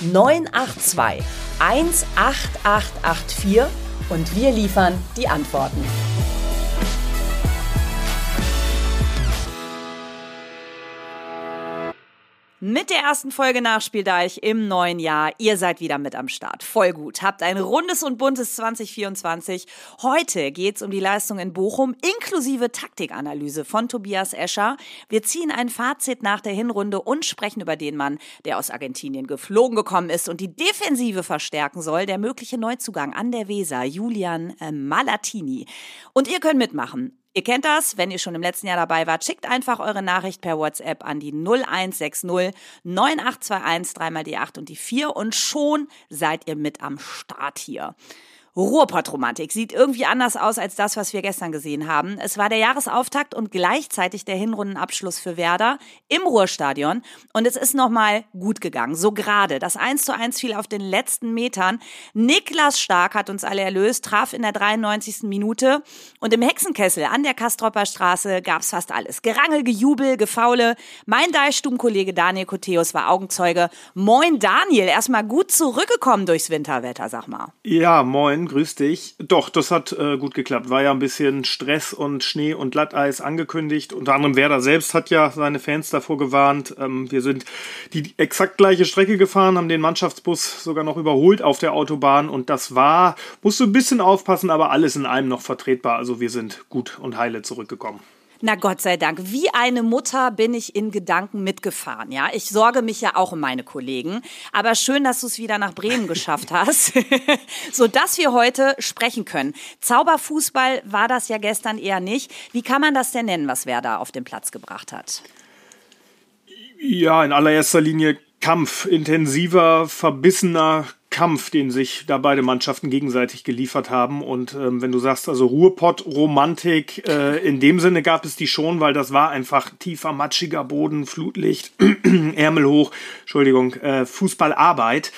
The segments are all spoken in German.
982 18884 und wir liefern die Antworten. Mit der ersten Folge Nachspieldeich im neuen Jahr. Ihr seid wieder mit am Start. Voll gut. Habt ein rundes und buntes 2024. Heute geht's um die Leistung in Bochum inklusive Taktikanalyse von Tobias Escher. Wir ziehen ein Fazit nach der Hinrunde und sprechen über den Mann, der aus Argentinien geflogen gekommen ist und die Defensive verstärken soll, der mögliche Neuzugang an der Weser, Julian äh, Malatini. Und ihr könnt mitmachen. Ihr kennt das, wenn ihr schon im letzten Jahr dabei wart, schickt einfach eure Nachricht per WhatsApp an die 0160 9821 dreimal die 8 und die 4 und schon seid ihr mit am Start hier. Ruhrpott-Romantik sieht irgendwie anders aus als das, was wir gestern gesehen haben. Es war der Jahresauftakt und gleichzeitig der Hinrundenabschluss für Werder im Ruhrstadion. Und es ist nochmal gut gegangen. So gerade. Das 1 zu 1 fiel auf den letzten Metern. Niklas Stark hat uns alle erlöst, traf in der 93. Minute. Und im Hexenkessel an der Kastropper Straße gab's fast alles. Gerangel, Gejubel, Gefaule. Mein Deichstubenkollege Daniel Koteus war Augenzeuge. Moin Daniel, erstmal gut zurückgekommen durchs Winterwetter, sag mal. Ja, moin grüß dich. Doch, das hat äh, gut geklappt. War ja ein bisschen Stress und Schnee und Glatteis angekündigt. Unter anderem Werder selbst hat ja seine Fans davor gewarnt. Ähm, wir sind die exakt gleiche Strecke gefahren, haben den Mannschaftsbus sogar noch überholt auf der Autobahn und das war, musst du ein bisschen aufpassen, aber alles in einem noch vertretbar. Also wir sind gut und heile zurückgekommen. Na Gott sei Dank. Wie eine Mutter bin ich in Gedanken mitgefahren. Ja, ich sorge mich ja auch um meine Kollegen. Aber schön, dass du es wieder nach Bremen geschafft hast, so dass wir heute sprechen können. Zauberfußball war das ja gestern eher nicht. Wie kann man das denn nennen, was wer da auf den Platz gebracht hat? Ja, in allererster Linie Kampf, intensiver, verbissener Kampf, den sich da beide Mannschaften gegenseitig geliefert haben. Und ähm, wenn du sagst, also Ruhrpott, Romantik, äh, in dem Sinne gab es die schon, weil das war einfach tiefer, matschiger Boden, Flutlicht, Ärmel hoch, Entschuldigung, äh, Fußballarbeit.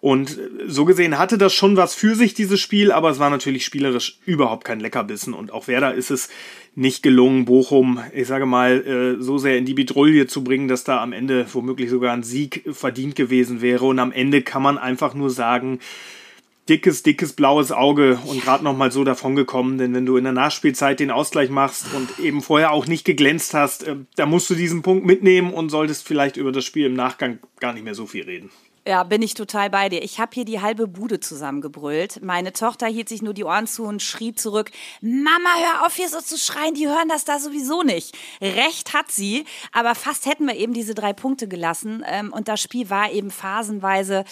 Und so gesehen hatte das schon was für sich, dieses Spiel, aber es war natürlich spielerisch überhaupt kein Leckerbissen. Und auch Werder ist es nicht gelungen, Bochum, ich sage mal, äh, so sehr in die Bedrulle zu bringen, dass da am Ende womöglich sogar ein Sieg verdient gewesen wäre. Und am Ende kann man einfach nur sagen, dickes, dickes blaues Auge und gerade noch mal so davongekommen, denn wenn du in der Nachspielzeit den Ausgleich machst und eben vorher auch nicht geglänzt hast, äh, da musst du diesen Punkt mitnehmen und solltest vielleicht über das Spiel im Nachgang gar nicht mehr so viel reden. Ja, bin ich total bei dir. Ich habe hier die halbe Bude zusammengebrüllt. Meine Tochter hielt sich nur die Ohren zu und schrie zurück, Mama, hör auf hier so zu schreien, die hören das da sowieso nicht. Recht hat sie, aber fast hätten wir eben diese drei Punkte gelassen. Ähm, und das Spiel war eben phasenweise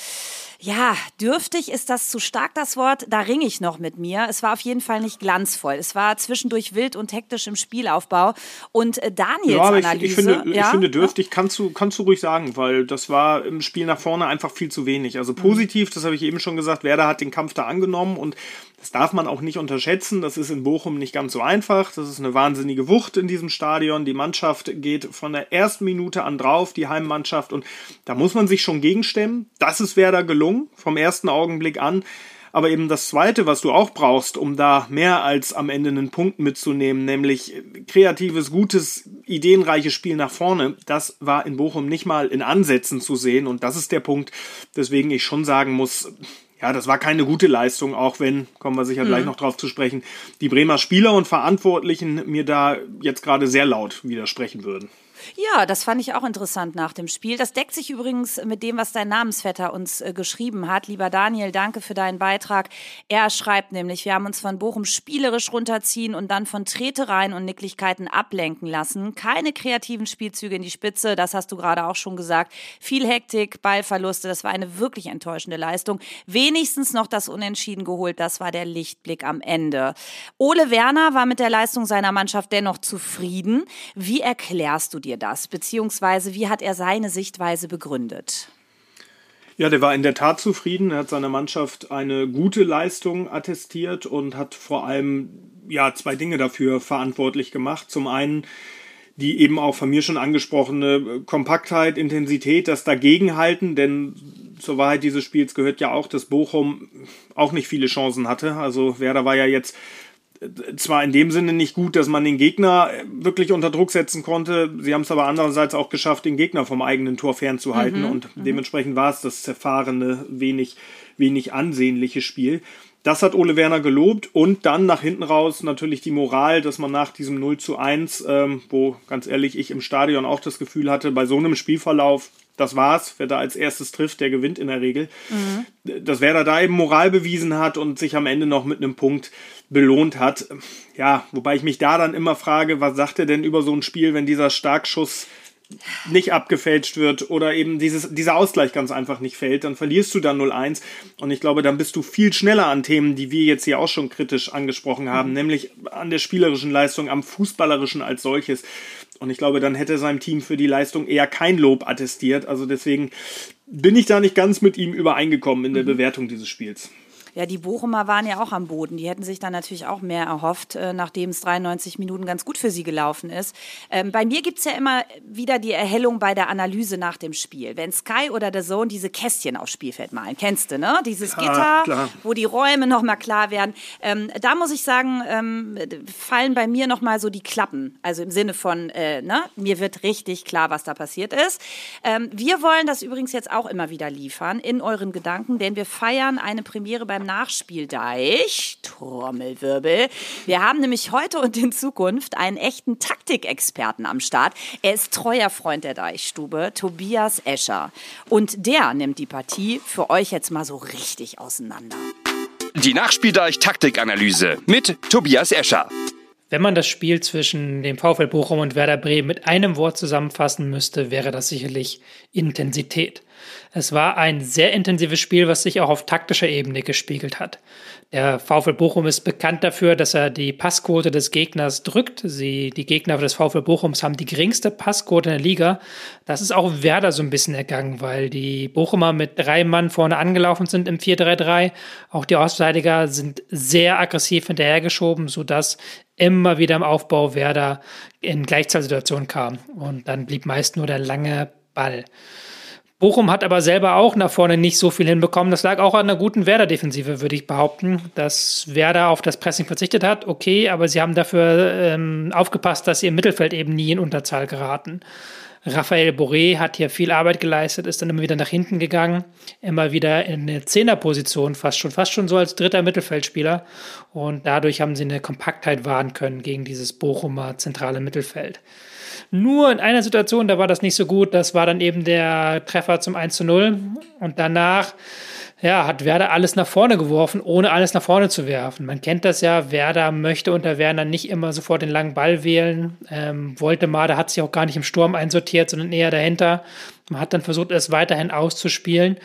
ja, dürftig ist das zu stark, das Wort. Da ringe ich noch mit mir. Es war auf jeden Fall nicht glanzvoll. Es war zwischendurch wild und hektisch im Spielaufbau. Und äh, Daniels ja, aber ich, Analyse... Ich finde, ja? ich finde dürftig kannst du, kannst du ruhig sagen, weil das war im Spiel nach vorne einfach viel zu wenig. Also positiv, das habe ich eben schon gesagt, Werder hat den Kampf da angenommen und das darf man auch nicht unterschätzen. Das ist in Bochum nicht ganz so einfach. Das ist eine wahnsinnige Wucht in diesem Stadion. Die Mannschaft geht von der ersten Minute an drauf, die Heimmannschaft. Und da muss man sich schon gegenstemmen. Das ist Werder gelungen, vom ersten Augenblick an. Aber eben das Zweite, was du auch brauchst, um da mehr als am Ende einen Punkt mitzunehmen, nämlich kreatives, gutes, ideenreiches Spiel nach vorne, das war in Bochum nicht mal in Ansätzen zu sehen. Und das ist der Punkt, weswegen ich schon sagen muss, ja, das war keine gute Leistung, auch wenn, kommen wir sicher mhm. gleich noch drauf zu sprechen, die Bremer Spieler und Verantwortlichen mir da jetzt gerade sehr laut widersprechen würden. Ja, das fand ich auch interessant nach dem Spiel. Das deckt sich übrigens mit dem, was dein Namensvetter uns äh, geschrieben hat. Lieber Daniel, danke für deinen Beitrag. Er schreibt nämlich, wir haben uns von Bochum spielerisch runterziehen und dann von Tretereien und Nicklichkeiten ablenken lassen. Keine kreativen Spielzüge in die Spitze, das hast du gerade auch schon gesagt. Viel Hektik, Ballverluste, das war eine wirklich enttäuschende Leistung. Wenigstens noch das Unentschieden geholt, das war der Lichtblick am Ende. Ole Werner war mit der Leistung seiner Mannschaft dennoch zufrieden. Wie erklärst du dir dir das? Beziehungsweise wie hat er seine Sichtweise begründet? Ja, der war in der Tat zufrieden. Er hat seiner Mannschaft eine gute Leistung attestiert und hat vor allem ja zwei Dinge dafür verantwortlich gemacht. Zum einen die eben auch von mir schon angesprochene Kompaktheit, Intensität, das Dagegenhalten, denn zur Wahrheit dieses Spiels gehört ja auch, dass Bochum auch nicht viele Chancen hatte. Also Werder war ja jetzt zwar in dem Sinne nicht gut, dass man den Gegner wirklich unter Druck setzen konnte. Sie haben es aber andererseits auch geschafft, den Gegner vom eigenen Tor fernzuhalten. Mhm, und mhm. dementsprechend war es das zerfahrene, wenig, wenig ansehnliche Spiel. Das hat Ole Werner gelobt und dann nach hinten raus natürlich die Moral, dass man nach diesem 0 zu 1, ähm, wo ganz ehrlich ich im Stadion auch das Gefühl hatte, bei so einem Spielverlauf das war's. Wer da als erstes trifft, der gewinnt in der Regel. Mhm. Dass Werder da eben Moral bewiesen hat und sich am Ende noch mit einem Punkt belohnt hat. Ja, wobei ich mich da dann immer frage, was sagt er denn über so ein Spiel, wenn dieser Starkschuss nicht abgefälscht wird oder eben dieses, dieser Ausgleich ganz einfach nicht fällt, dann verlierst du dann 0-1 und ich glaube, dann bist du viel schneller an Themen, die wir jetzt hier auch schon kritisch angesprochen haben, mhm. nämlich an der spielerischen Leistung, am fußballerischen als solches. Und ich glaube, dann hätte seinem Team für die Leistung eher kein Lob attestiert. Also deswegen bin ich da nicht ganz mit ihm übereingekommen in der mhm. Bewertung dieses Spiels. Ja, die Bochumer waren ja auch am Boden. Die hätten sich dann natürlich auch mehr erhofft, äh, nachdem es 93 Minuten ganz gut für sie gelaufen ist. Ähm, bei mir gibt es ja immer wieder die Erhellung bei der Analyse nach dem Spiel. Wenn Sky oder der Zone diese Kästchen aufs Spielfeld malen, kennst du, ne? Dieses Gitter, klar. wo die Räume nochmal klar werden. Ähm, da muss ich sagen, ähm, fallen bei mir nochmal so die Klappen. Also im Sinne von, äh, ne? mir wird richtig klar, was da passiert ist. Ähm, wir wollen das übrigens jetzt auch immer wieder liefern in euren Gedanken, denn wir feiern eine Premiere beim Nachspieldeich. Trommelwirbel. Wir haben nämlich heute und in Zukunft einen echten Taktikexperten am Start. Er ist treuer Freund der Deichstube, Tobias Escher. Und der nimmt die Partie für euch jetzt mal so richtig auseinander. Die Nachspieldeich-Taktikanalyse mit Tobias Escher. Wenn man das Spiel zwischen dem VfL Bochum und Werder Bremen mit einem Wort zusammenfassen müsste, wäre das sicherlich Intensität. Es war ein sehr intensives Spiel, was sich auch auf taktischer Ebene gespiegelt hat. Der VfL Bochum ist bekannt dafür, dass er die Passquote des Gegners drückt. Sie, die Gegner des VfL Bochums haben die geringste Passquote in der Liga. Das ist auch Werder so ein bisschen ergangen, weil die Bochumer mit drei Mann vorne angelaufen sind im 4-3-3. Auch die Ostverteidiger sind sehr aggressiv hinterhergeschoben, sodass immer wieder im Aufbau Werder in Gleichzahlsituationen kam. Und dann blieb meist nur der lange Ball. Bochum hat aber selber auch nach vorne nicht so viel hinbekommen. Das lag auch an einer guten Werder-Defensive, würde ich behaupten, dass Werder auf das Pressing verzichtet hat. Okay, aber sie haben dafür ähm, aufgepasst, dass sie im Mittelfeld eben nie in Unterzahl geraten. Raphael Boré hat hier viel Arbeit geleistet, ist dann immer wieder nach hinten gegangen, immer wieder in eine Zehnerposition, fast schon, fast schon so als dritter Mittelfeldspieler. Und dadurch haben sie eine Kompaktheit wahren können gegen dieses Bochumer zentrale Mittelfeld. Nur in einer Situation, da war das nicht so gut. Das war dann eben der Treffer zum 1 zu 0. Und danach ja, hat Werder alles nach vorne geworfen, ohne alles nach vorne zu werfen. Man kennt das ja, Werder möchte unter Werner nicht immer sofort den langen Ball wählen. Ähm, Woltemade hat sich auch gar nicht im Sturm einsortiert, sondern eher dahinter. Man hat dann versucht, es weiterhin auszuspielen.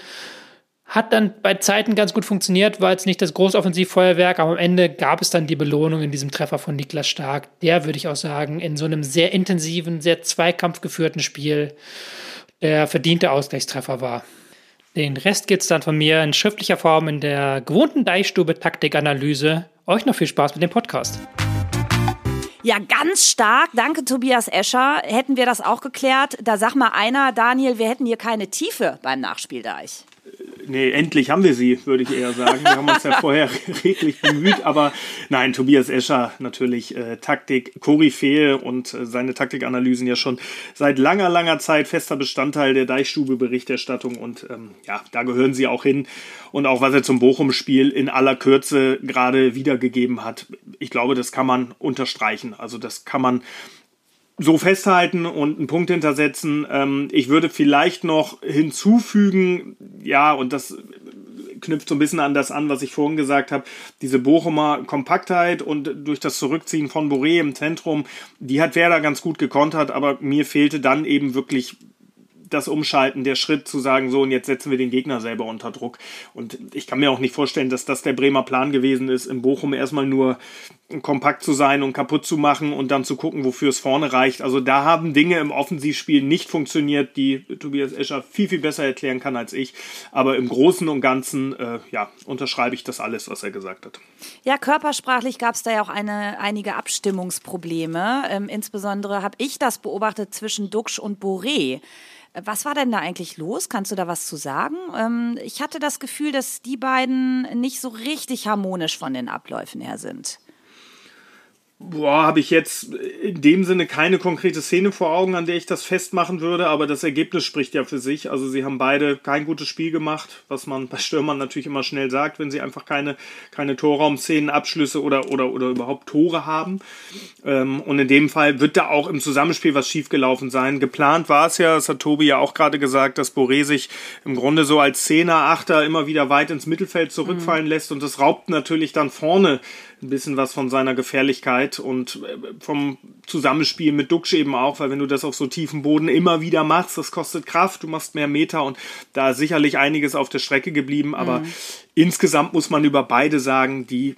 Hat dann bei Zeiten ganz gut funktioniert, war jetzt nicht das große Offensivfeuerwerk, aber am Ende gab es dann die Belohnung in diesem Treffer von Niklas Stark. Der würde ich auch sagen, in so einem sehr intensiven, sehr zweikampfgeführten Spiel der verdiente Ausgleichstreffer war. Den Rest gibt es dann von mir in schriftlicher Form in der gewohnten Deichstube Taktikanalyse. Euch noch viel Spaß mit dem Podcast. Ja, ganz stark. Danke, Tobias Escher. Hätten wir das auch geklärt. Da sag mal einer, Daniel, wir hätten hier keine Tiefe beim Nachspieldeich nee, endlich haben wir sie, würde ich eher sagen. Wir haben uns ja vorher redlich bemüht, aber nein, Tobias Escher natürlich äh, Taktik, Koryphäe und äh, seine Taktikanalysen ja schon seit langer, langer Zeit fester Bestandteil der Deichstube-Berichterstattung und ähm, ja, da gehören sie auch hin. Und auch was er zum Bochum-Spiel in aller Kürze gerade wiedergegeben hat, ich glaube, das kann man unterstreichen. Also das kann man so festhalten und einen Punkt hintersetzen. Ähm, ich würde vielleicht noch hinzufügen, ja, und das knüpft so ein bisschen an das an, was ich vorhin gesagt habe, diese Bochumer Kompaktheit und durch das Zurückziehen von Boré im Zentrum, die hat Werder ganz gut gekontert, aber mir fehlte dann eben wirklich das Umschalten, der Schritt zu sagen, so und jetzt setzen wir den Gegner selber unter Druck. Und ich kann mir auch nicht vorstellen, dass das der Bremer Plan gewesen ist, in Bochum erstmal nur kompakt zu sein und kaputt zu machen und dann zu gucken, wofür es vorne reicht. Also da haben Dinge im Offensivspiel nicht funktioniert, die Tobias Escher viel, viel besser erklären kann als ich. Aber im Großen und Ganzen, äh, ja, unterschreibe ich das alles, was er gesagt hat. Ja, körpersprachlich gab es da ja auch eine, einige Abstimmungsprobleme. Ähm, insbesondere habe ich das beobachtet zwischen Duxch und Boré. Was war denn da eigentlich los? Kannst du da was zu sagen? Ähm, ich hatte das Gefühl, dass die beiden nicht so richtig harmonisch von den Abläufen her sind. Boah, habe ich jetzt in dem Sinne keine konkrete Szene vor Augen, an der ich das festmachen würde, aber das Ergebnis spricht ja für sich. Also sie haben beide kein gutes Spiel gemacht, was man bei Stürmern natürlich immer schnell sagt, wenn sie einfach keine, keine Torraumszenen, Abschlüsse oder, oder, oder überhaupt Tore haben. Ähm, und in dem Fall wird da auch im Zusammenspiel was schiefgelaufen sein. Geplant war es ja, das hat Tobi ja auch gerade gesagt, dass Boré sich im Grunde so als Zehner, Achter immer wieder weit ins Mittelfeld zurückfallen mhm. lässt und das raubt natürlich dann vorne ein bisschen was von seiner Gefährlichkeit und äh, vom Zusammenspiel mit Duxch eben auch, weil wenn du das auf so tiefem Boden immer wieder machst, das kostet Kraft, du machst mehr Meter und da ist sicherlich einiges auf der Strecke geblieben, aber mhm. insgesamt muss man über beide sagen, die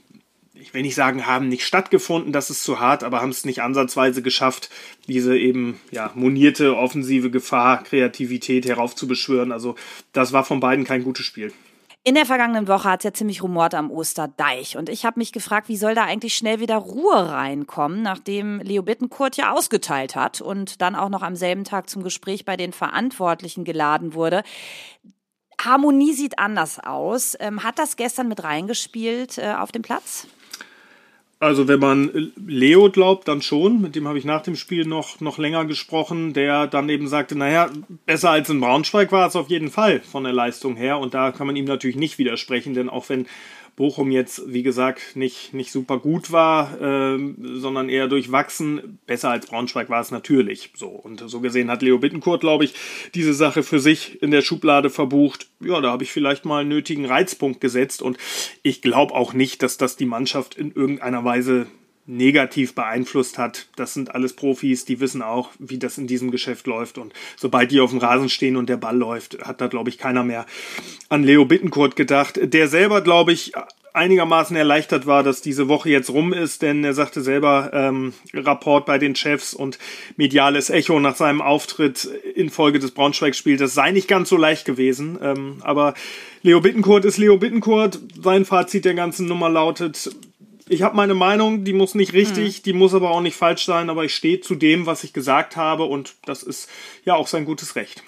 ich will nicht sagen, haben nicht stattgefunden, das ist zu hart, aber haben es nicht ansatzweise geschafft, diese eben ja monierte offensive Gefahr, Kreativität heraufzubeschwören. Also das war von beiden kein gutes Spiel. In der vergangenen Woche hat es ja ziemlich rumort am Osterdeich und ich habe mich gefragt, wie soll da eigentlich schnell wieder Ruhe reinkommen, nachdem Leo Bittenkurt ja ausgeteilt hat und dann auch noch am selben Tag zum Gespräch bei den Verantwortlichen geladen wurde. Harmonie sieht anders aus. Ähm, hat das gestern mit reingespielt äh, auf dem Platz? Also wenn man Leo glaubt, dann schon. Mit dem habe ich nach dem Spiel noch, noch länger gesprochen, der dann eben sagte, naja, besser als in Braunschweig war es auf jeden Fall von der Leistung her. Und da kann man ihm natürlich nicht widersprechen, denn auch wenn Bochum jetzt, wie gesagt, nicht, nicht super gut war, äh, sondern eher durchwachsen. Besser als Braunschweig war es natürlich so. Und so gesehen hat Leo Bittenkurt, glaube ich, diese Sache für sich in der Schublade verbucht. Ja, da habe ich vielleicht mal einen nötigen Reizpunkt gesetzt. Und ich glaube auch nicht, dass das die Mannschaft in irgendeiner Weise negativ beeinflusst hat. Das sind alles Profis, die wissen auch, wie das in diesem Geschäft läuft. Und sobald die auf dem Rasen stehen und der Ball läuft, hat da, glaube ich, keiner mehr an Leo Bittenkurt gedacht. Der selber, glaube ich, einigermaßen erleichtert war, dass diese Woche jetzt rum ist, denn er sagte selber, ähm, Rapport bei den Chefs und mediales Echo nach seinem Auftritt infolge des Braunschweig-Spiels, das sei nicht ganz so leicht gewesen. Ähm, aber Leo Bittenkurt ist Leo Bittenkurt. Sein Fazit der ganzen Nummer lautet, ich habe meine Meinung, die muss nicht richtig, mhm. die muss aber auch nicht falsch sein, aber ich stehe zu dem, was ich gesagt habe und das ist ja auch sein gutes Recht.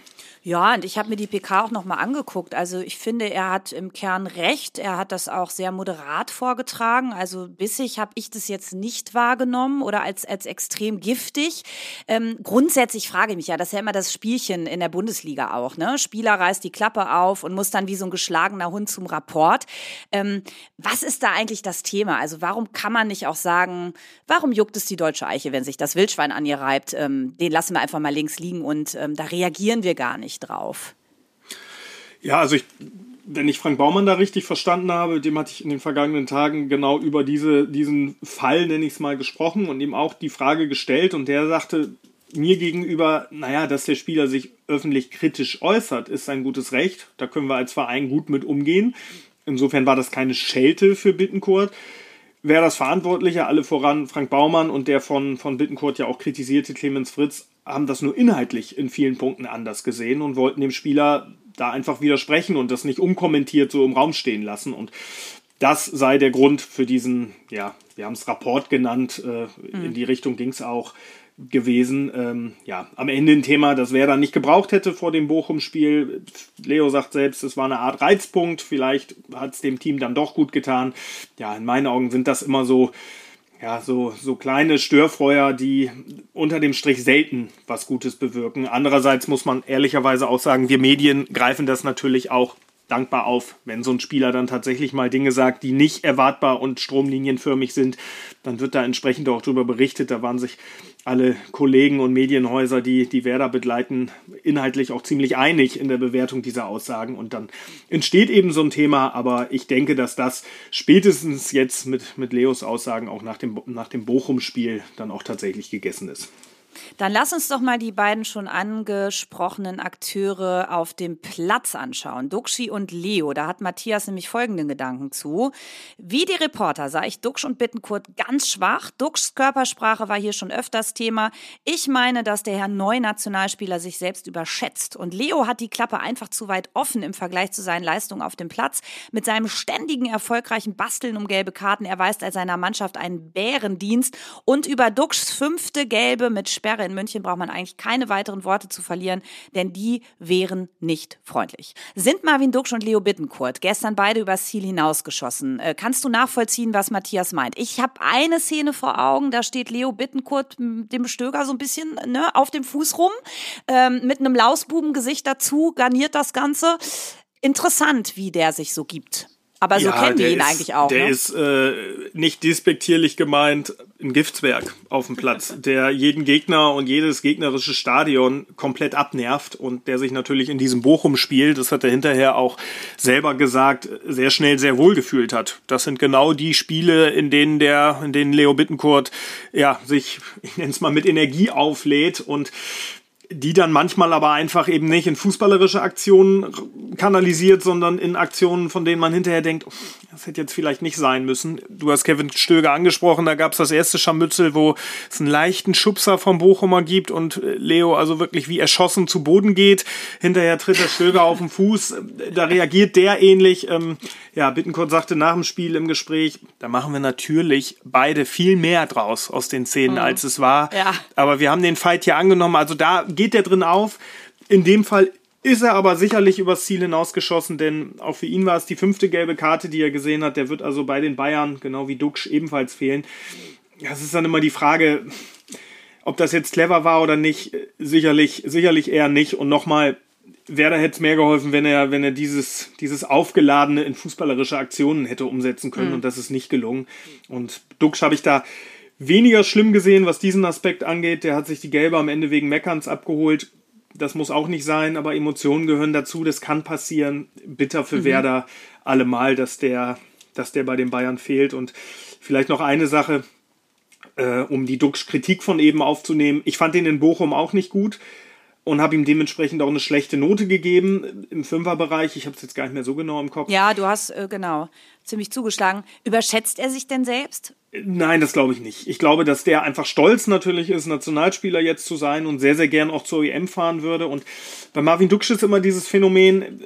Ja, und ich habe mir die PK auch nochmal angeguckt. Also ich finde, er hat im Kern recht. Er hat das auch sehr moderat vorgetragen. Also bissig habe ich das jetzt nicht wahrgenommen oder als, als extrem giftig. Ähm, grundsätzlich frage ich mich ja, das ist ja immer das Spielchen in der Bundesliga auch. Ne? Spieler reißt die Klappe auf und muss dann wie so ein geschlagener Hund zum Rapport. Ähm, was ist da eigentlich das Thema? Also warum kann man nicht auch sagen, warum juckt es die deutsche Eiche, wenn sich das Wildschwein an ihr reibt? Ähm, den lassen wir einfach mal links liegen und ähm, da reagieren wir gar nicht nicht drauf. Ja, also ich, wenn ich Frank Baumann da richtig verstanden habe, dem hatte ich in den vergangenen Tagen genau über diese, diesen Fall, nenne ich es mal, gesprochen und ihm auch die Frage gestellt und der sagte mir gegenüber, naja, dass der Spieler sich öffentlich kritisch äußert, ist ein gutes Recht. Da können wir als Verein gut mit umgehen. Insofern war das keine Schelte für Bittenkurt. Wer das Verantwortliche, alle voran Frank Baumann und der von, von Bittenkurt ja auch kritisierte Clemens Fritz, haben das nur inhaltlich in vielen Punkten anders gesehen und wollten dem Spieler da einfach widersprechen und das nicht unkommentiert so im Raum stehen lassen. Und das sei der Grund für diesen, ja, wir haben es Rapport genannt, äh, mhm. in die Richtung ging es auch gewesen. Ähm, ja, am Ende ein Thema, das wer dann nicht gebraucht hätte vor dem Bochum-Spiel. Leo sagt selbst, es war eine Art Reizpunkt. Vielleicht hat es dem Team dann doch gut getan. Ja, in meinen Augen sind das immer so ja, so, so kleine Störfeuer, die unter dem Strich selten was Gutes bewirken. Andererseits muss man ehrlicherweise auch sagen, wir Medien greifen das natürlich auch dankbar auf. Wenn so ein Spieler dann tatsächlich mal Dinge sagt, die nicht erwartbar und stromlinienförmig sind, dann wird da entsprechend auch darüber berichtet. Da waren sich alle Kollegen und Medienhäuser, die die Werder begleiten, inhaltlich auch ziemlich einig in der Bewertung dieser Aussagen. Und dann entsteht eben so ein Thema. Aber ich denke, dass das spätestens jetzt mit, mit Leos Aussagen auch nach dem, nach dem Bochum-Spiel dann auch tatsächlich gegessen ist. Dann lass uns doch mal die beiden schon angesprochenen Akteure auf dem Platz anschauen. Duxi und Leo. Da hat Matthias nämlich folgenden Gedanken zu. Wie die Reporter sah ich Duxch und Bittenkurt ganz schwach. Duxchs Körpersprache war hier schon öfters Thema. Ich meine, dass der Herr Neu-Nationalspieler sich selbst überschätzt. Und Leo hat die Klappe einfach zu weit offen im Vergleich zu seinen Leistungen auf dem Platz. Mit seinem ständigen, erfolgreichen Basteln um gelbe Karten erweist er seiner Mannschaft einen Bärendienst. Und über Duxchs fünfte Gelbe mit Sperre in München braucht man eigentlich keine weiteren Worte zu verlieren, denn die wären nicht freundlich. Sind Marvin Duksch und Leo Bittenkurt gestern beide übers Ziel hinausgeschossen? Äh, kannst du nachvollziehen, was Matthias meint? Ich habe eine Szene vor Augen, da steht Leo Bittenkurt dem Stöger so ein bisschen ne, auf dem Fuß rum, ähm, mit einem Lausbubengesicht dazu, garniert das Ganze. Interessant, wie der sich so gibt. Aber so ja, kennen wir ihn ist, eigentlich auch. Der ne? ist äh, nicht despektierlich gemeint ein Giftswerk auf dem Platz, der jeden Gegner und jedes gegnerische Stadion komplett abnervt und der sich natürlich in diesem Bochum-Spiel, das hat er hinterher auch selber gesagt, sehr schnell sehr wohl gefühlt hat. Das sind genau die Spiele, in denen der, in denen Leo Bittenkurt ja sich, ich nenne es mal, mit Energie auflädt und die dann manchmal aber einfach eben nicht in fußballerische Aktionen kanalisiert, sondern in Aktionen, von denen man hinterher denkt, das hätte jetzt vielleicht nicht sein müssen. Du hast Kevin Stöger angesprochen, da gab es das erste Scharmützel, wo es einen leichten Schubser vom Bochumer gibt und Leo also wirklich wie erschossen zu Boden geht. Hinterher tritt der Stöger auf den Fuß, da reagiert der ähnlich. Ähm, ja, Bittenkurt sagte nach dem Spiel im Gespräch, da machen wir natürlich beide viel mehr draus aus den Szenen, mhm. als es war. Ja. Aber wir haben den Fight hier angenommen, also da geht der drin auf. In dem Fall ist er aber sicherlich übers Ziel hinausgeschossen, denn auch für ihn war es die fünfte gelbe Karte, die er gesehen hat. Der wird also bei den Bayern, genau wie Duxch, ebenfalls fehlen. Das ist dann immer die Frage, ob das jetzt clever war oder nicht. Sicherlich, sicherlich eher nicht. Und nochmal, Werder hätte es mehr geholfen, wenn er, wenn er dieses, dieses Aufgeladene in fußballerische Aktionen hätte umsetzen können. Mhm. Und das ist nicht gelungen. Und Duxch habe ich da weniger schlimm gesehen, was diesen Aspekt angeht. Der hat sich die Gelbe am Ende wegen Meckerns abgeholt. Das muss auch nicht sein, aber Emotionen gehören dazu. Das kann passieren. Bitter für mhm. Werder allemal, dass der, dass der bei den Bayern fehlt. Und vielleicht noch eine Sache, äh, um die Dux Kritik von eben aufzunehmen. Ich fand ihn in Bochum auch nicht gut und habe ihm dementsprechend auch eine schlechte Note gegeben im Fünferbereich. Ich habe es jetzt gar nicht mehr so genau im Kopf. Ja, du hast äh, genau ziemlich zugeschlagen. Überschätzt er sich denn selbst? Nein, das glaube ich nicht. Ich glaube, dass der einfach stolz natürlich ist, Nationalspieler jetzt zu sein und sehr, sehr gern auch zur EM fahren würde. Und bei Marvin Duksch ist immer dieses Phänomen,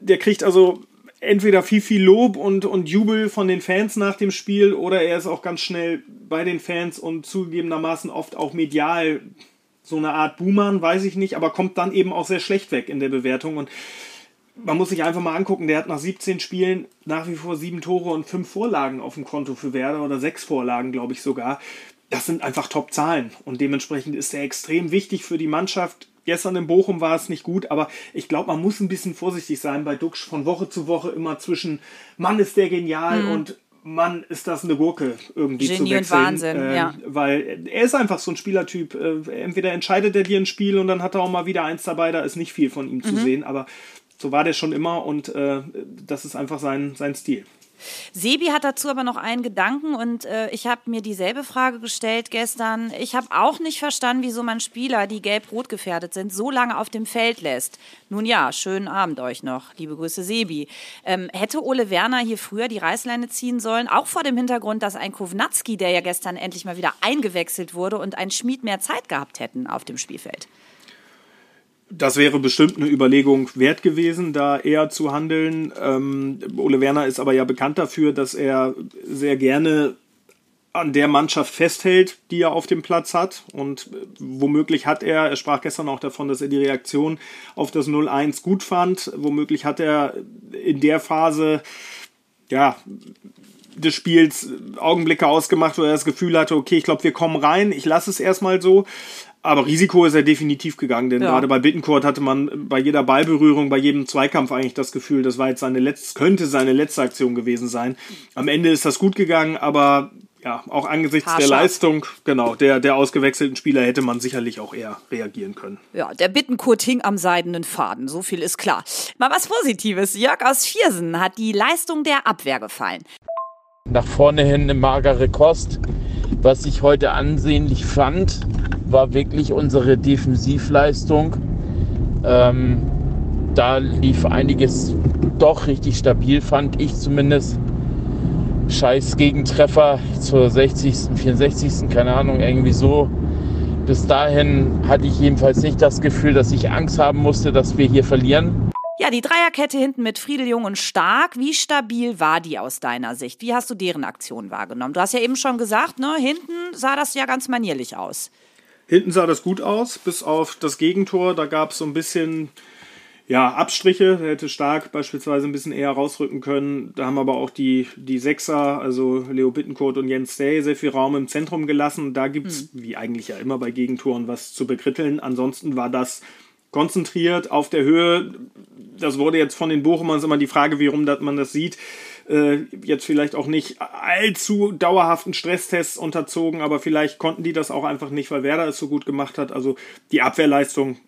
der kriegt also entweder viel, viel Lob und, und Jubel von den Fans nach dem Spiel oder er ist auch ganz schnell bei den Fans und zugegebenermaßen oft auch medial so eine Art Boomer, weiß ich nicht, aber kommt dann eben auch sehr schlecht weg in der Bewertung. Und man muss sich einfach mal angucken, der hat nach 17 Spielen nach wie vor sieben Tore und fünf Vorlagen auf dem Konto für Werder oder sechs Vorlagen, glaube ich sogar. Das sind einfach Top-Zahlen und dementsprechend ist er extrem wichtig für die Mannschaft. Gestern in Bochum war es nicht gut, aber ich glaube, man muss ein bisschen vorsichtig sein bei Duxch von Woche zu Woche immer zwischen Mann ist der genial mhm. und Mann, ist das eine Gurke irgendwie Genie zu wechseln. Und Wahnsinn, äh, ja. Weil er ist einfach so ein Spielertyp. Äh, entweder entscheidet er dir ein Spiel und dann hat er auch mal wieder eins dabei, da ist nicht viel von ihm mhm. zu sehen, aber so war der schon immer und äh, das ist einfach sein, sein Stil. Sebi hat dazu aber noch einen Gedanken und äh, ich habe mir dieselbe Frage gestellt gestern. Ich habe auch nicht verstanden, wieso man Spieler, die gelb-rot gefährdet sind, so lange auf dem Feld lässt. Nun ja, schönen Abend euch noch. Liebe Grüße, Sebi. Ähm, hätte Ole Werner hier früher die Reißleine ziehen sollen, auch vor dem Hintergrund, dass ein Kovnatski, der ja gestern endlich mal wieder eingewechselt wurde, und ein Schmied mehr Zeit gehabt hätten auf dem Spielfeld? Das wäre bestimmt eine Überlegung wert gewesen, da eher zu handeln. Ähm, Ole Werner ist aber ja bekannt dafür, dass er sehr gerne an der Mannschaft festhält, die er auf dem Platz hat. Und womöglich hat er, er sprach gestern auch davon, dass er die Reaktion auf das 0-1 gut fand. Womöglich hat er in der Phase, ja, des Spiels Augenblicke ausgemacht, wo er das Gefühl hatte, okay, ich glaube, wir kommen rein, ich lasse es erstmal so. Aber Risiko ist er definitiv gegangen, denn ja. gerade bei Bittencourt hatte man bei jeder Ballberührung, bei jedem Zweikampf eigentlich das Gefühl, das war jetzt seine letzte, könnte seine letzte Aktion gewesen sein. Am Ende ist das gut gegangen, aber ja, auch angesichts Haarscharf. der Leistung, genau, der, der ausgewechselten Spieler hätte man sicherlich auch eher reagieren können. Ja, der Bittenkurt hing am seidenen Faden, so viel ist klar. Mal was Positives. Jörg aus Viersen hat die Leistung der Abwehr gefallen. Nach vorne hin eine magere Kost. Was ich heute ansehnlich fand, war wirklich unsere Defensivleistung. Ähm, da lief einiges doch richtig stabil, fand ich zumindest. Scheiß Gegentreffer zur 60., 64., keine Ahnung, irgendwie so. Bis dahin hatte ich jedenfalls nicht das Gefühl, dass ich Angst haben musste, dass wir hier verlieren. Ja, die Dreierkette hinten mit Friedel Jung und Stark. Wie stabil war die aus deiner Sicht? Wie hast du deren Aktion wahrgenommen? Du hast ja eben schon gesagt, ne, hinten sah das ja ganz manierlich aus. Hinten sah das gut aus, bis auf das Gegentor. Da gab es so ein bisschen ja, Abstriche. Der hätte Stark beispielsweise ein bisschen eher rausrücken können. Da haben aber auch die, die Sechser, also Leo Bittencourt und Jens Day, sehr viel Raum im Zentrum gelassen. Da gibt es, mhm. wie eigentlich ja immer bei Gegentoren, was zu bekritteln. Ansonsten war das konzentriert auf der Höhe. Das wurde jetzt von den Bochumern immer die Frage, wie rum man das sieht. Äh, jetzt vielleicht auch nicht allzu dauerhaften Stresstests unterzogen, aber vielleicht konnten die das auch einfach nicht, weil Werder es so gut gemacht hat. Also die Abwehrleistung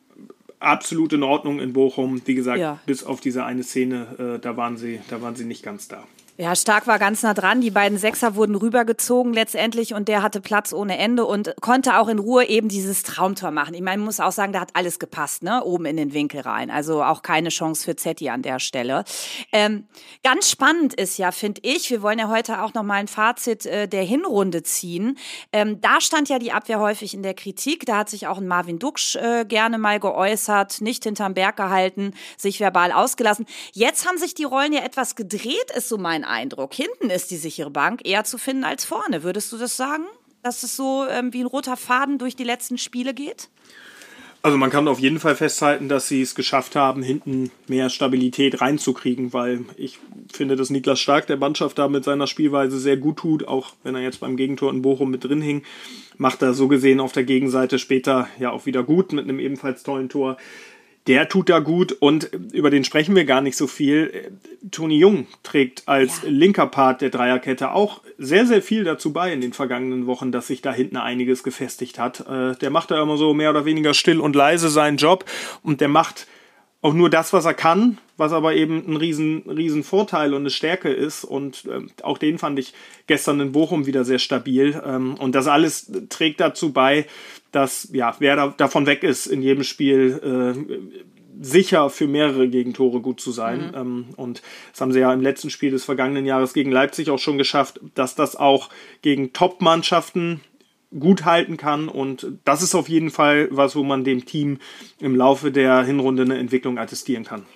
absolut in Ordnung in Bochum. Wie gesagt, ja. bis auf diese eine Szene, äh, da waren sie, da waren sie nicht ganz da. Ja, Stark war ganz nah dran. Die beiden Sechser wurden rübergezogen letztendlich und der hatte Platz ohne Ende und konnte auch in Ruhe eben dieses Traumtor machen. Ich meine, man muss auch sagen, da hat alles gepasst, ne? Oben in den Winkel rein. Also auch keine Chance für Zetti an der Stelle. Ähm, ganz spannend ist ja, finde ich, wir wollen ja heute auch noch mal ein Fazit äh, der Hinrunde ziehen. Ähm, da stand ja die Abwehr häufig in der Kritik. Da hat sich auch ein Marvin Duksch äh, gerne mal geäußert, nicht hinterm Berg gehalten, sich verbal ausgelassen. Jetzt haben sich die Rollen ja etwas gedreht, ist so mein Eindruck. Hinten ist die sichere Bank eher zu finden als vorne. Würdest du das sagen? Dass es so ähm, wie ein roter Faden durch die letzten Spiele geht? Also man kann auf jeden Fall festhalten, dass sie es geschafft haben, hinten mehr Stabilität reinzukriegen, weil ich finde, dass Niklas Stark der Mannschaft da mit seiner Spielweise sehr gut tut, auch wenn er jetzt beim Gegentor in Bochum mit drin hing, macht er so gesehen auf der Gegenseite später ja auch wieder gut mit einem ebenfalls tollen Tor der tut da gut und über den sprechen wir gar nicht so viel. Toni Jung trägt als ja. linker Part der Dreierkette auch sehr, sehr viel dazu bei in den vergangenen Wochen, dass sich da hinten einiges gefestigt hat. Äh, der macht da immer so mehr oder weniger still und leise seinen Job und der macht auch nur das, was er kann, was aber eben ein riesen, riesen Vorteil und eine Stärke ist. Und äh, auch den fand ich gestern in Bochum wieder sehr stabil. Ähm, und das alles trägt dazu bei, dass ja, wer da, davon weg ist, in jedem Spiel äh, sicher für mehrere Gegentore gut zu sein. Mhm. Ähm, und das haben sie ja im letzten Spiel des vergangenen Jahres gegen Leipzig auch schon geschafft, dass das auch gegen Top-Mannschaften gut halten kann. Und das ist auf jeden Fall was, wo man dem Team im Laufe der Hinrunde eine Entwicklung attestieren kann.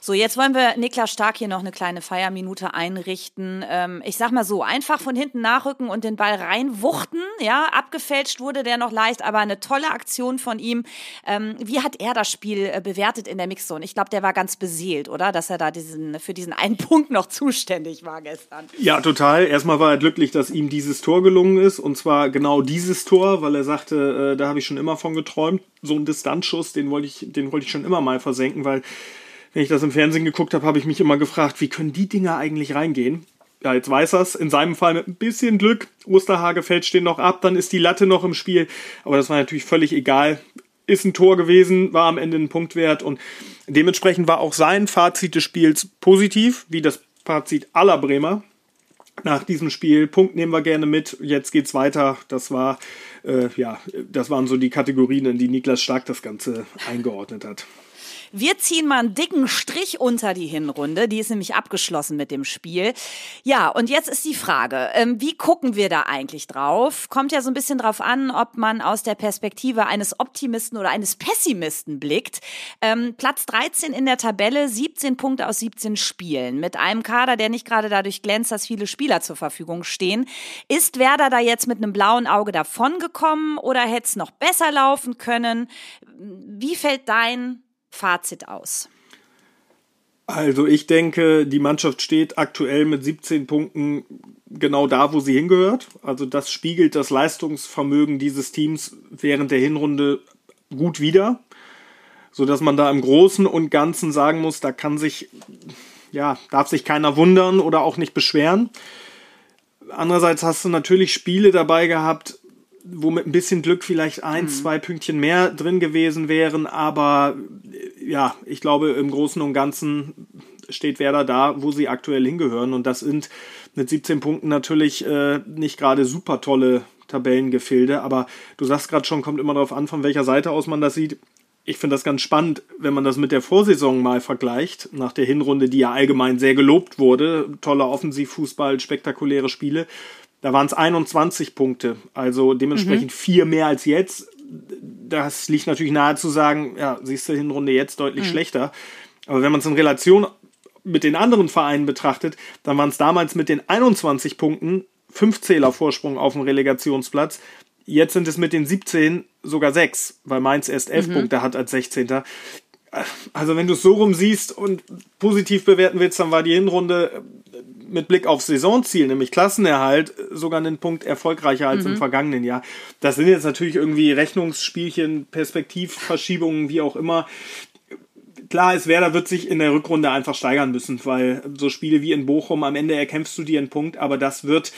So, jetzt wollen wir Niklas Stark hier noch eine kleine Feierminute einrichten. Ähm, ich sag mal so, einfach von hinten nachrücken und den Ball reinwuchten. Ja, abgefälscht wurde der noch leicht, aber eine tolle Aktion von ihm. Ähm, wie hat er das Spiel äh, bewertet in der Mixzone? Ich glaube, der war ganz beseelt, oder? Dass er da diesen, für diesen einen Punkt noch zuständig war gestern. Ja, total. Erstmal war er glücklich, dass ihm dieses Tor gelungen ist. Und zwar genau dieses Tor, weil er sagte, äh, da habe ich schon immer von geträumt. So ein Distanzschuss, den wollte ich, den wollte ich schon immer mal versenken, weil wenn ich das im Fernsehen geguckt habe, habe ich mich immer gefragt, wie können die Dinger eigentlich reingehen? Ja, jetzt weiß er's. In seinem Fall mit ein bisschen Glück. Osterhage fällt stehen noch ab, dann ist die Latte noch im Spiel. Aber das war natürlich völlig egal. Ist ein Tor gewesen, war am Ende ein Punkt wert und dementsprechend war auch sein Fazit des Spiels positiv, wie das Fazit aller Bremer nach diesem Spiel. Punkt nehmen wir gerne mit. Jetzt geht's weiter. Das war, äh, ja, das waren so die Kategorien, in die Niklas Stark das Ganze eingeordnet hat. Wir ziehen mal einen dicken Strich unter die Hinrunde. Die ist nämlich abgeschlossen mit dem Spiel. Ja, und jetzt ist die Frage, ähm, wie gucken wir da eigentlich drauf? Kommt ja so ein bisschen drauf an, ob man aus der Perspektive eines Optimisten oder eines Pessimisten blickt. Ähm, Platz 13 in der Tabelle, 17 Punkte aus 17 Spielen. Mit einem Kader, der nicht gerade dadurch glänzt, dass viele Spieler zur Verfügung stehen. Ist Werder da jetzt mit einem blauen Auge davongekommen oder hätte es noch besser laufen können? Wie fällt dein Fazit aus? Also ich denke, die Mannschaft steht aktuell mit 17 Punkten genau da, wo sie hingehört. Also das spiegelt das Leistungsvermögen dieses Teams während der Hinrunde gut wider, so dass man da im Großen und Ganzen sagen muss, da kann sich ja, darf sich keiner wundern oder auch nicht beschweren. Andererseits hast du natürlich Spiele dabei gehabt, wo mit ein bisschen Glück vielleicht ein, mhm. zwei Pünktchen mehr drin gewesen wären, aber ja, ich glaube, im Großen und Ganzen steht Werder da, wo sie aktuell hingehören und das sind mit 17 Punkten natürlich äh, nicht gerade super tolle Tabellengefilde. Aber du sagst gerade schon, kommt immer darauf an, von welcher Seite aus man das sieht. Ich finde das ganz spannend, wenn man das mit der Vorsaison mal vergleicht, nach der Hinrunde, die ja allgemein sehr gelobt wurde. Toller Offensivfußball, spektakuläre Spiele. Da waren es 21 Punkte, also dementsprechend mhm. vier mehr als jetzt. Das liegt natürlich nahe zu sagen, ja, siehst du, Hinrunde jetzt deutlich mhm. schlechter. Aber wenn man es in Relation mit den anderen Vereinen betrachtet, dann waren es damals mit den 21 Punkten fünf Zähler Vorsprung auf dem Relegationsplatz. Jetzt sind es mit den 17 sogar sechs, weil Mainz erst elf mhm. Punkte hat als 16. Also wenn du es so rum siehst und positiv bewerten willst, dann war die Hinrunde mit Blick auf Saisonziel, nämlich Klassenerhalt, sogar einen Punkt erfolgreicher als mhm. im vergangenen Jahr. Das sind jetzt natürlich irgendwie Rechnungsspielchen, Perspektivverschiebungen, wie auch immer klar ist, Werder wird sich in der Rückrunde einfach steigern müssen, weil so Spiele wie in Bochum, am Ende erkämpfst du dir einen Punkt, aber das wird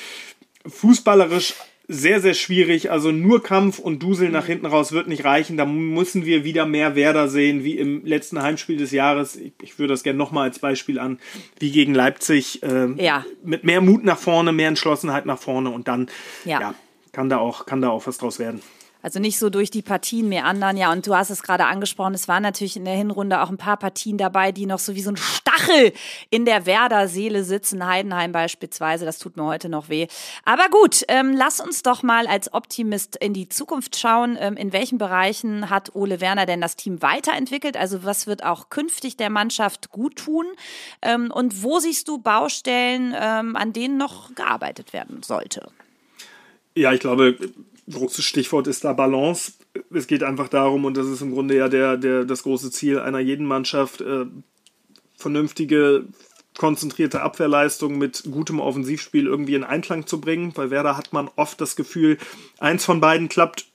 fußballerisch sehr, sehr schwierig. Also nur Kampf und Dusel nach hinten raus wird nicht reichen. Da müssen wir wieder mehr Werder sehen, wie im letzten Heimspiel des Jahres. Ich, ich würde das gerne nochmal als Beispiel an, wie gegen Leipzig. Äh, ja. Mit mehr Mut nach vorne, mehr Entschlossenheit nach vorne und dann ja. ja kann, da auch, kann da auch was draus werden. Also nicht so durch die Partien meandern. Ja, und du hast es gerade angesprochen, es waren natürlich in der Hinrunde auch ein paar Partien dabei, die noch so wie so ein Stachel in der Werder-Seele sitzen. Heidenheim beispielsweise, das tut mir heute noch weh. Aber gut, ähm, lass uns doch mal als Optimist in die Zukunft schauen. Ähm, in welchen Bereichen hat Ole Werner denn das Team weiterentwickelt? Also was wird auch künftig der Mannschaft gut tun? Ähm, und wo siehst du Baustellen, ähm, an denen noch gearbeitet werden sollte? Ja, ich glaube, großes Stichwort ist da Balance. Es geht einfach darum, und das ist im Grunde ja der, der, das große Ziel einer jeden Mannschaft, äh, vernünftige, konzentrierte Abwehrleistung mit gutem Offensivspiel irgendwie in Einklang zu bringen. Bei Werder hat man oft das Gefühl, eins von beiden klappt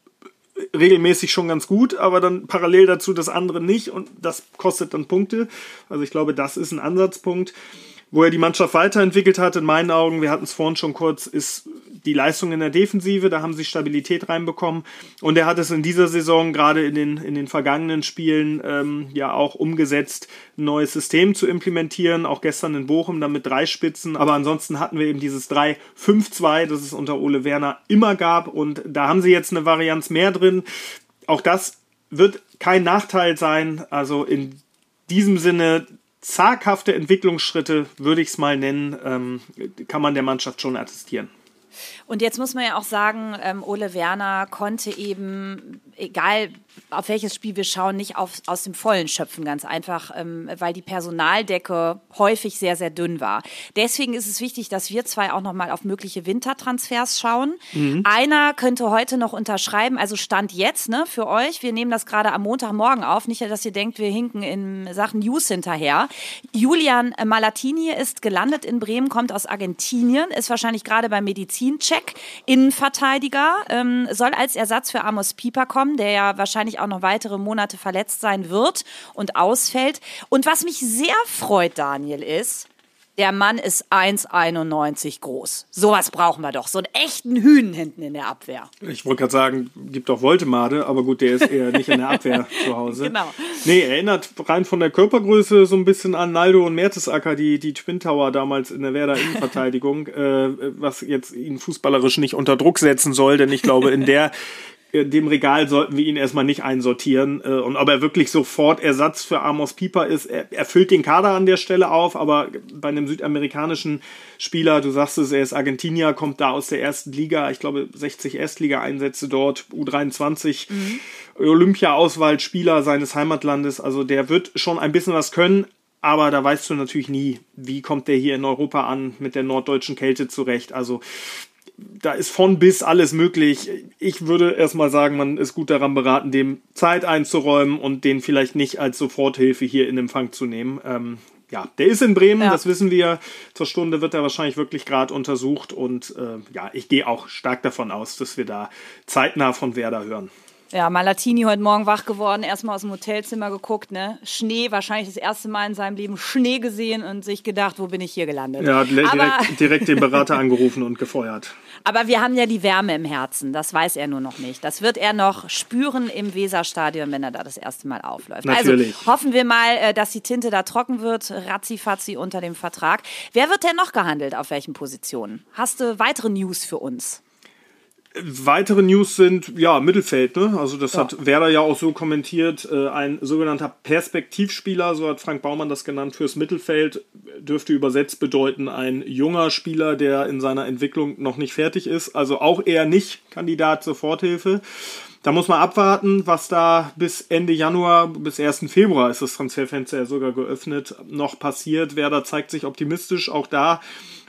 regelmäßig schon ganz gut, aber dann parallel dazu das andere nicht und das kostet dann Punkte. Also ich glaube, das ist ein Ansatzpunkt. Wo er die Mannschaft weiterentwickelt hat, in meinen Augen, wir hatten es vorhin schon kurz, ist die Leistung in der Defensive, da haben sie Stabilität reinbekommen. Und er hat es in dieser Saison, gerade in den, in den vergangenen Spielen, ähm, ja auch umgesetzt, ein neues System zu implementieren. Auch gestern in Bochum dann mit drei Spitzen. Aber ansonsten hatten wir eben dieses 3-5-2, das es unter Ole Werner immer gab. Und da haben sie jetzt eine Varianz mehr drin. Auch das wird kein Nachteil sein. Also in diesem Sinne zaghafte Entwicklungsschritte, würde ich es mal nennen, ähm, kann man der Mannschaft schon attestieren. Und jetzt muss man ja auch sagen, ähm, Ole Werner konnte eben, egal auf welches Spiel wir schauen, nicht auf, aus dem Vollen schöpfen, ganz einfach, ähm, weil die Personaldecke häufig sehr, sehr dünn war. Deswegen ist es wichtig, dass wir zwei auch nochmal auf mögliche Wintertransfers schauen. Mhm. Einer könnte heute noch unterschreiben, also Stand jetzt ne, für euch. Wir nehmen das gerade am Montagmorgen auf. Nicht, dass ihr denkt, wir hinken in Sachen News hinterher. Julian Malatini ist gelandet in Bremen, kommt aus Argentinien, ist wahrscheinlich gerade beim Medizincheck. Innenverteidiger, ähm, soll als Ersatz für Amos Pieper kommen, der ja wahrscheinlich auch noch weitere Monate verletzt sein wird und ausfällt. Und was mich sehr freut, Daniel, ist, der Mann ist 1,91 groß. Sowas brauchen wir doch. So einen echten Hühn hinten in der Abwehr. Ich wollte gerade sagen, gibt doch Voltemade, aber gut, der ist eher nicht in der Abwehr zu Hause. Genau. Nee, erinnert rein von der Körpergröße so ein bisschen an Naldo und Mertesacker, die, die Twin Tower damals in der Werder Innenverteidigung, äh, was jetzt ihn fußballerisch nicht unter Druck setzen soll, denn ich glaube, in der dem Regal sollten wir ihn erstmal nicht einsortieren. Äh, und ob er wirklich sofort Ersatz für Amos Pieper ist, er, er füllt den Kader an der Stelle auf, aber bei einem südamerikanischen Spieler, du sagst es, er ist Argentinier, kommt da aus der ersten Liga, ich glaube 60 Erstliga-Einsätze dort, U23, mhm. Olympia-Auswahlspieler seines Heimatlandes, also der wird schon ein bisschen was können, aber da weißt du natürlich nie, wie kommt der hier in Europa an mit der norddeutschen Kälte zurecht. Also da ist von bis alles möglich. Ich würde erstmal sagen, man ist gut daran beraten, dem Zeit einzuräumen und den vielleicht nicht als Soforthilfe hier in Empfang zu nehmen. Ähm, ja, der ist in Bremen, ja. das wissen wir. Zur Stunde wird er wahrscheinlich wirklich gerade untersucht und äh, ja, ich gehe auch stark davon aus, dass wir da zeitnah von Werder hören. Ja, Malatini heute Morgen wach geworden, erstmal aus dem Hotelzimmer geguckt, ne? Schnee, wahrscheinlich das erste Mal in seinem Leben Schnee gesehen und sich gedacht, wo bin ich hier gelandet? Ja, direkt, direkt den Berater angerufen und gefeuert. Aber wir haben ja die Wärme im Herzen, das weiß er nur noch nicht. Das wird er noch spüren im Weserstadion, wenn er da das erste Mal aufläuft. Also Natürlich. Also hoffen wir mal, äh, dass die Tinte da trocken wird, ratzifatzi unter dem Vertrag. Wer wird denn noch gehandelt, auf welchen Positionen? Hast du weitere News für uns? Weitere News sind, ja, Mittelfeld, ne? Also das ja. hat Werder ja auch so kommentiert. Äh, ein sogenannter Perspektivspieler, so hat Frank Baumann das genannt, fürs Mittelfeld dürfte übersetzt bedeuten, ein junger Spieler, der in seiner Entwicklung noch nicht fertig ist. Also auch eher nicht Kandidat zur Soforthilfe. Da muss man abwarten, was da bis Ende Januar, bis 1. Februar ist das Transferfenster ja sogar geöffnet, noch passiert. Werder zeigt sich optimistisch. Auch da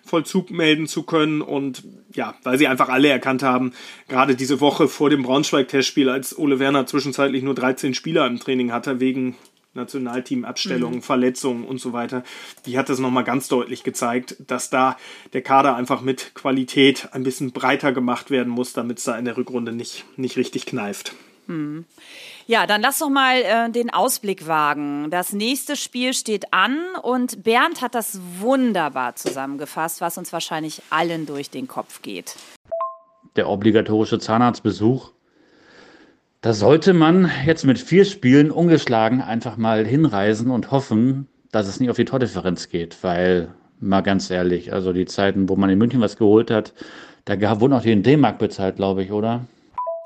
Vollzug melden zu können und ja, weil sie einfach alle erkannt haben, gerade diese Woche vor dem Braunschweig-Testspiel, als Ole Werner zwischenzeitlich nur 13 Spieler im Training hatte, wegen Nationalteamabstellungen, mhm. Verletzungen und so weiter, die hat es nochmal ganz deutlich gezeigt, dass da der Kader einfach mit Qualität ein bisschen breiter gemacht werden muss, damit es da in der Rückrunde nicht, nicht richtig kneift. Mhm. Ja, dann lass doch mal äh, den Ausblick wagen. Das nächste Spiel steht an und Bernd hat das wunderbar zusammengefasst, was uns wahrscheinlich allen durch den Kopf geht. Der obligatorische Zahnarztbesuch. Da sollte man jetzt mit vier Spielen ungeschlagen einfach mal hinreisen und hoffen, dass es nicht auf die Tordifferenz geht, weil, mal ganz ehrlich, also die Zeiten, wo man in München was geholt hat, da wurden auch die in D-Mark bezahlt, glaube ich, oder?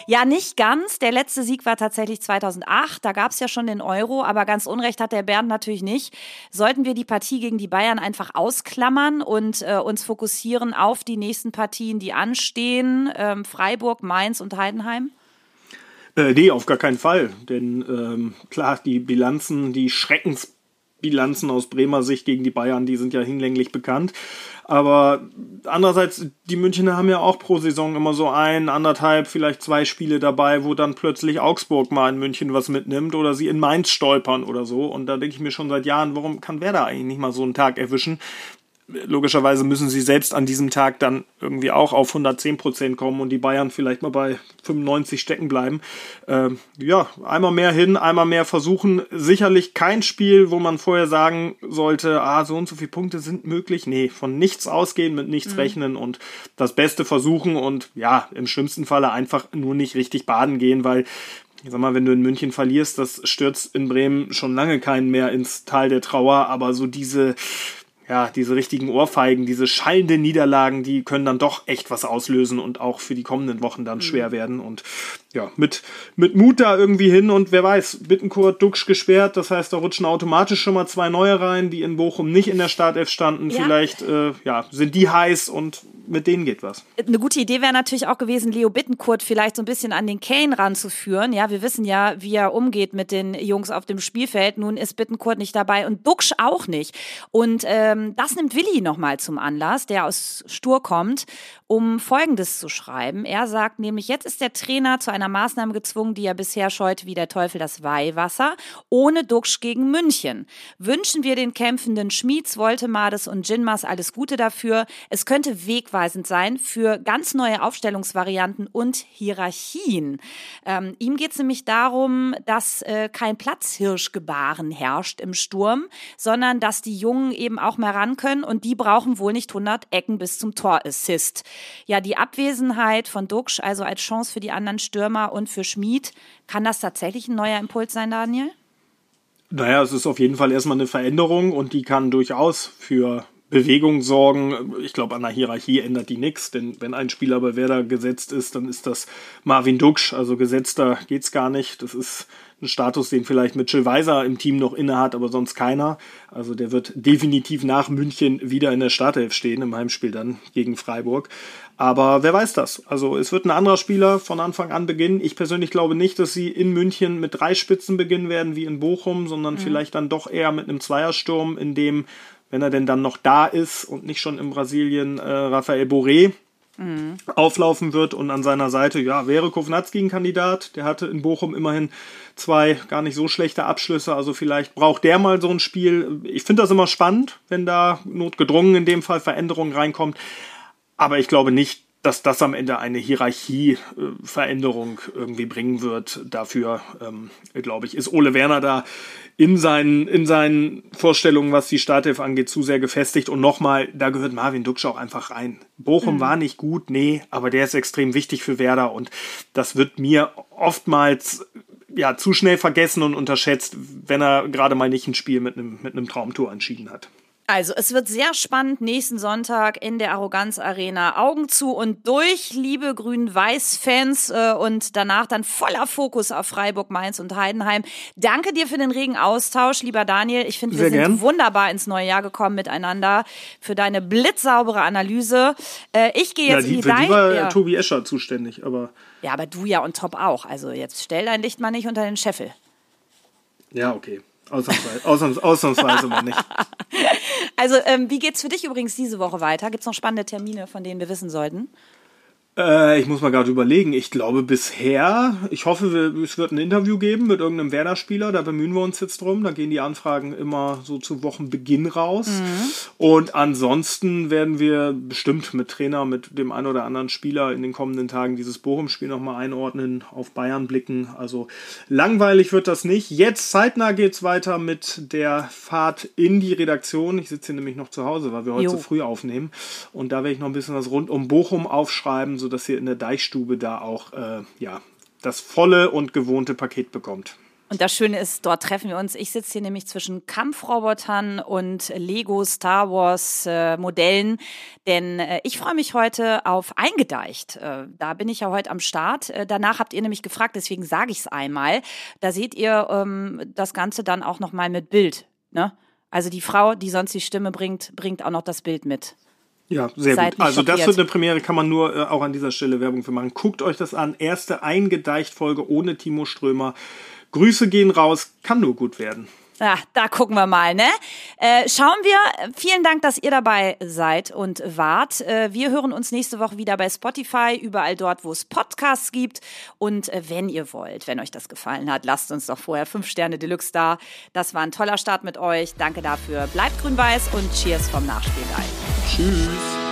Ja, nicht ganz. Der letzte Sieg war tatsächlich 2008. Da gab es ja schon den Euro, aber ganz Unrecht hat der Bernd natürlich nicht. Sollten wir die Partie gegen die Bayern einfach ausklammern und äh, uns fokussieren auf die nächsten Partien, die anstehen? Ähm, Freiburg, Mainz und Heidenheim? Äh, nee, auf gar keinen Fall. Denn ähm, klar, die Bilanzen, die Schreckensbilanzen aus Bremer Sicht gegen die Bayern, die sind ja hinlänglich bekannt. Aber andererseits, die Münchner haben ja auch pro Saison immer so ein, anderthalb, vielleicht zwei Spiele dabei, wo dann plötzlich Augsburg mal in München was mitnimmt oder sie in Mainz stolpern oder so. Und da denke ich mir schon seit Jahren, warum kann wer da eigentlich nicht mal so einen Tag erwischen? Logischerweise müssen sie selbst an diesem Tag dann irgendwie auch auf 110 Prozent kommen und die Bayern vielleicht mal bei 95 stecken bleiben. Ähm, ja, einmal mehr hin, einmal mehr versuchen. Sicherlich kein Spiel, wo man vorher sagen sollte, ah, so und so viele Punkte sind möglich. Nee, von nichts ausgehen, mit nichts mhm. rechnen und das Beste versuchen und ja, im schlimmsten Falle einfach nur nicht richtig baden gehen, weil ich sag mal, wenn du in München verlierst, das stürzt in Bremen schon lange keinen mehr ins Tal der Trauer, aber so diese, ja, diese richtigen Ohrfeigen, diese schallenden Niederlagen, die können dann doch echt was auslösen und auch für die kommenden Wochen dann mhm. schwer werden. Und ja, mit, mit Mut da irgendwie hin und wer weiß, Bittenkurt, Duxch gesperrt, das heißt, da rutschen automatisch schon mal zwei neue rein, die in Bochum nicht in der Startelf standen. Ja. Vielleicht äh, ja, sind die heiß und mit denen geht was. Eine gute Idee wäre natürlich auch gewesen, Leo Bittenkurt vielleicht so ein bisschen an den Kane ranzuführen. Ja, wir wissen ja, wie er umgeht mit den Jungs auf dem Spielfeld. Nun ist Bittenkurt nicht dabei und Duxch auch nicht. Und ähm, das nimmt Willi nochmal zum Anlass, der aus Stur kommt, um Folgendes zu schreiben. Er sagt nämlich, jetzt ist der Trainer zu einer Maßnahme gezwungen, die er bisher scheute wie der Teufel das Weihwasser, ohne Duxch gegen München. Wünschen wir den kämpfenden Schmieds, Woltemades und Jinmas alles Gute dafür. Es könnte wegweisend sein für ganz neue Aufstellungsvarianten und Hierarchien. Ähm, ihm geht es nämlich darum, dass äh, kein Platzhirschgebaren herrscht im Sturm, sondern dass die Jungen eben auch mal ran können und die brauchen wohl nicht 100 Ecken bis zum Torassist. Ja, die Abwesenheit von Duxch, also als Chance für die anderen Stürmer und für Schmid, kann das tatsächlich ein neuer Impuls sein, Daniel? Naja, es ist auf jeden Fall erstmal eine Veränderung und die kann durchaus für Bewegung sorgen. Ich glaube, an der Hierarchie ändert die nichts, denn wenn ein Spieler bei Werder gesetzt ist, dann ist das Marvin Duksch. Also gesetzter geht's gar nicht. Das ist ein Status, den vielleicht Mitchell Weiser im Team noch innehat, aber sonst keiner. Also der wird definitiv nach München wieder in der Startelf stehen, im Heimspiel dann gegen Freiburg. Aber wer weiß das? Also es wird ein anderer Spieler von Anfang an beginnen. Ich persönlich glaube nicht, dass sie in München mit drei Spitzen beginnen werden wie in Bochum, sondern mhm. vielleicht dann doch eher mit einem Zweiersturm, in dem wenn er denn dann noch da ist und nicht schon in Brasilien äh, Rafael Boré mhm. auflaufen wird und an seiner Seite, ja, wäre Kovnatski ein Kandidat. Der hatte in Bochum immerhin zwei gar nicht so schlechte Abschlüsse, also vielleicht braucht der mal so ein Spiel. Ich finde das immer spannend, wenn da notgedrungen in dem Fall Veränderungen reinkommt. Aber ich glaube nicht, dass das am Ende eine Hierarchieveränderung irgendwie bringen wird. Dafür, ähm, glaube ich, ist Ole Werner da in seinen, in seinen Vorstellungen, was die Startelf angeht, zu sehr gefestigt. Und nochmal, da gehört Marvin Duksch auch einfach rein. Bochum mhm. war nicht gut, nee, aber der ist extrem wichtig für Werder und das wird mir oftmals ja, zu schnell vergessen und unterschätzt, wenn er gerade mal nicht ein Spiel mit einem, mit einem Traumtor entschieden hat. Also, es wird sehr spannend nächsten Sonntag in der Arroganz Arena. Augen zu und durch, liebe Grün-Weiß-Fans. Äh, und danach dann voller Fokus auf Freiburg, Mainz und Heidenheim. Danke dir für den regen Austausch, lieber Daniel. Ich finde, wir sind gern. wunderbar ins neue Jahr gekommen miteinander. Für deine blitzsaubere Analyse. Äh, ich gehe jetzt ja, die, in die Für die war ja. Tobi Escher zuständig, aber. Ja, aber du ja und top auch. Also, jetzt stell dein Licht mal nicht unter den Scheffel. Ja, okay. Ausnahmsweise, ausnahms, ausnahmsweise mal nicht. Also, ähm, wie geht's für dich übrigens diese Woche weiter? Gibt es noch spannende Termine, von denen wir wissen sollten? Äh, ich muss mal gerade überlegen. Ich glaube bisher, ich hoffe, wir, es wird ein Interview geben mit irgendeinem Werder-Spieler. Da bemühen wir uns jetzt drum. Da gehen die Anfragen immer so zu Wochenbeginn raus. Mhm. Und ansonsten werden wir bestimmt mit Trainer, mit dem einen oder anderen Spieler in den kommenden Tagen dieses Bochum-Spiel nochmal einordnen, auf Bayern blicken. Also langweilig wird das nicht. Jetzt zeitnah geht's weiter mit der Fahrt in die Redaktion. Ich sitze hier nämlich noch zu Hause, weil wir heute jo. so früh aufnehmen. Und da werde ich noch ein bisschen was rund um Bochum aufschreiben, sodass ihr in der Deichstube da auch äh, ja, das volle und gewohnte Paket bekommt. Und das Schöne ist, dort treffen wir uns. Ich sitze hier nämlich zwischen Kampfrobotern und Lego Star Wars äh, Modellen, denn äh, ich freue mich heute auf Eingedeicht. Äh, da bin ich ja heute am Start. Äh, danach habt ihr nämlich gefragt, deswegen sage ich es einmal. Da seht ihr ähm, das Ganze dann auch noch mal mit Bild. Ne? Also die Frau, die sonst die Stimme bringt, bringt auch noch das Bild mit. Ja, sehr Seid gut. Also schockiert. das wird eine Premiere, kann man nur äh, auch an dieser Stelle Werbung für machen. Guckt euch das an. Erste Eingedeicht-Folge ohne Timo Strömer. Grüße gehen raus, kann nur gut werden. Ja, da gucken wir mal, ne? Äh, schauen wir. Vielen Dank, dass ihr dabei seid und wart. Äh, wir hören uns nächste Woche wieder bei Spotify, überall dort, wo es Podcasts gibt. Und äh, wenn ihr wollt, wenn euch das gefallen hat, lasst uns doch vorher fünf Sterne Deluxe da. Das war ein toller Start mit euch. Danke dafür. Bleibt grün-weiß und Cheers vom Nachspiel. Tschüss.